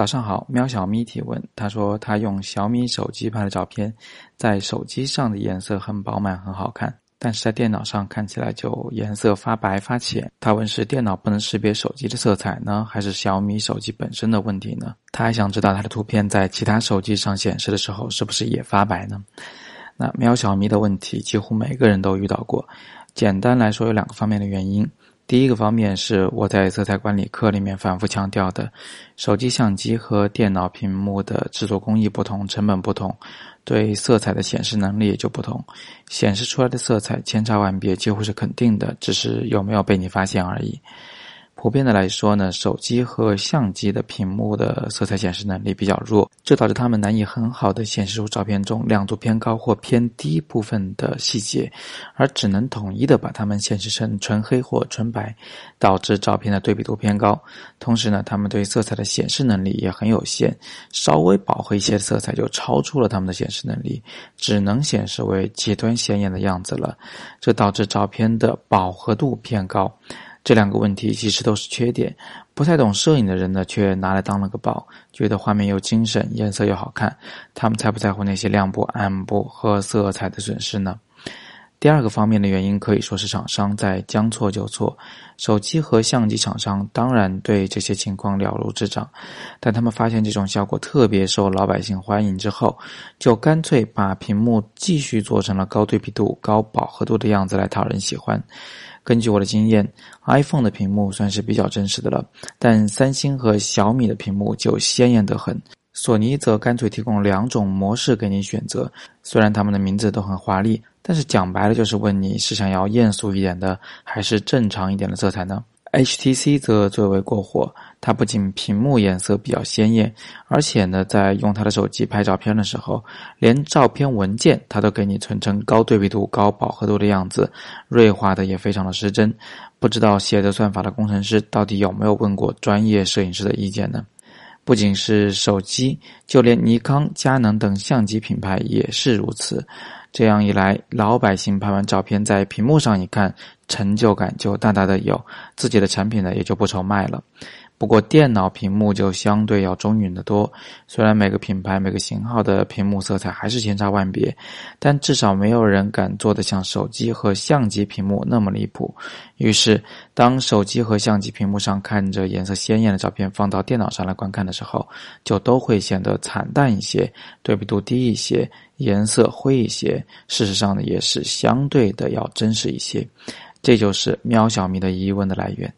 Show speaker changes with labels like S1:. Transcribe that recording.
S1: 早上好，喵小咪提问，他说他用小米手机拍的照片，在手机上的颜色很饱满，很好看，但是在电脑上看起来就颜色发白发浅。他问是电脑不能识别手机的色彩呢，还是小米手机本身的问题呢？他还想知道他的图片在其他手机上显示的时候是不是也发白呢？那喵小咪的问题几乎每个人都遇到过，简单来说有两个方面的原因。第一个方面是我在色彩管理课里面反复强调的，手机相机和电脑屏幕的制作工艺不同，成本不同，对色彩的显示能力也就不同，显示出来的色彩千差万别，几乎是肯定的，只是有没有被你发现而已。普遍的来说呢，手机和相机的屏幕的色彩显示能力比较弱，这导致它们难以很好的显示出照片中亮度偏高或偏低部分的细节，而只能统一的把它们显示成纯黑或纯白，导致照片的对比度偏高。同时呢，它们对色彩的显示能力也很有限，稍微饱和一些的色彩就超出了它们的显示能力，只能显示为极端显眼的样子了，这导致照片的饱和度偏高。这两个问题其实都是缺点，不太懂摄影的人呢，却拿来当了个宝，觉得画面又精神，颜色又好看，他们才不在乎那些亮部、暗部和色彩的损失呢。第二个方面的原因可以说是厂商在将错就错，手机和相机厂商当然对这些情况了如指掌，但他们发现这种效果特别受老百姓欢迎之后，就干脆把屏幕继续做成了高对比度、高饱和度的样子来讨人喜欢。根据我的经验，iPhone 的屏幕算是比较真实的了，但三星和小米的屏幕就鲜艳得很。索尼则干脆提供两种模式给你选择，虽然他们的名字都很华丽，但是讲白了就是问你是想要艳俗一点的，还是正常一点的色彩呢？HTC 则最为过火，它不仅屏幕颜色比较鲜艳，而且呢，在用它的手机拍照片的时候，连照片文件它都给你存成高对比度、高饱和度的样子，锐化的也非常的失真。不知道写的算法的工程师到底有没有问过专业摄影师的意见呢？不仅是手机，就连尼康、佳能等相机品牌也是如此。这样一来，老百姓拍完照片在屏幕上一看，成就感就大大的有，自己的产品呢也就不愁卖了。不过电脑屏幕就相对要中允的多，虽然每个品牌每个型号的屏幕色彩还是千差万别，但至少没有人敢做的像手机和相机屏幕那么离谱。于是，当手机和相机屏幕上看着颜色鲜艳的照片放到电脑上来观看的时候，就都会显得惨淡一些，对比度低一些，颜色灰一些。事实上呢，也是相对的要真实一些。这就是喵小咪的疑问的来源。